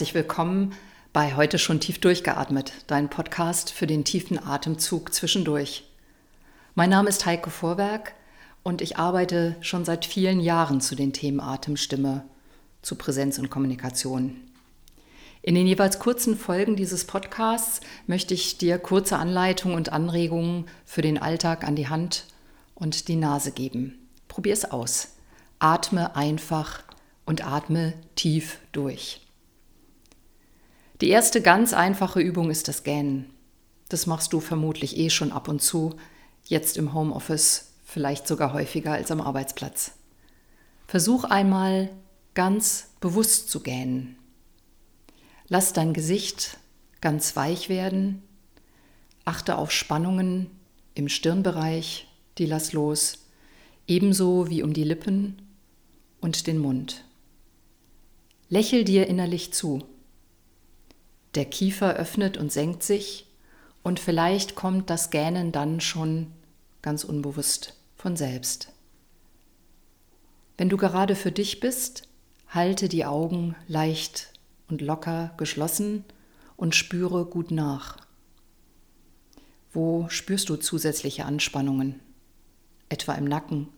herzlich willkommen bei Heute schon tief durchgeatmet, dein Podcast für den tiefen Atemzug zwischendurch. Mein Name ist Heike Vorwerk und ich arbeite schon seit vielen Jahren zu den Themen Atemstimme, zu Präsenz und Kommunikation. In den jeweils kurzen Folgen dieses Podcasts möchte ich dir kurze Anleitungen und Anregungen für den Alltag an die Hand und die Nase geben. Probier es aus. Atme einfach und atme tief durch. Die erste ganz einfache Übung ist das Gähnen. Das machst du vermutlich eh schon ab und zu, jetzt im Homeoffice, vielleicht sogar häufiger als am Arbeitsplatz. Versuch einmal ganz bewusst zu gähnen. Lass dein Gesicht ganz weich werden. Achte auf Spannungen im Stirnbereich, die lass los, ebenso wie um die Lippen und den Mund. Lächel dir innerlich zu. Der Kiefer öffnet und senkt sich und vielleicht kommt das Gähnen dann schon ganz unbewusst von selbst. Wenn du gerade für dich bist, halte die Augen leicht und locker geschlossen und spüre gut nach. Wo spürst du zusätzliche Anspannungen? Etwa im Nacken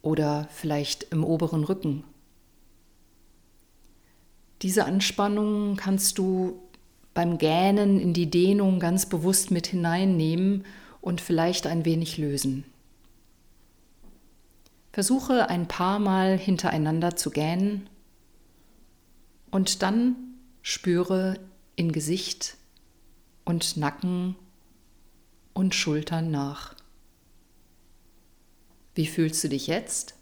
oder vielleicht im oberen Rücken? Diese Anspannung kannst du beim Gähnen in die Dehnung ganz bewusst mit hineinnehmen und vielleicht ein wenig lösen. Versuche ein paar Mal hintereinander zu gähnen und dann spüre in Gesicht und Nacken und Schultern nach. Wie fühlst du dich jetzt?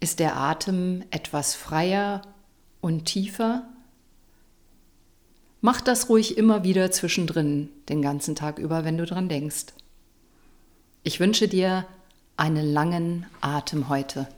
Ist der Atem etwas freier und tiefer? Mach das ruhig immer wieder zwischendrin, den ganzen Tag über, wenn du dran denkst. Ich wünsche dir einen langen Atem heute.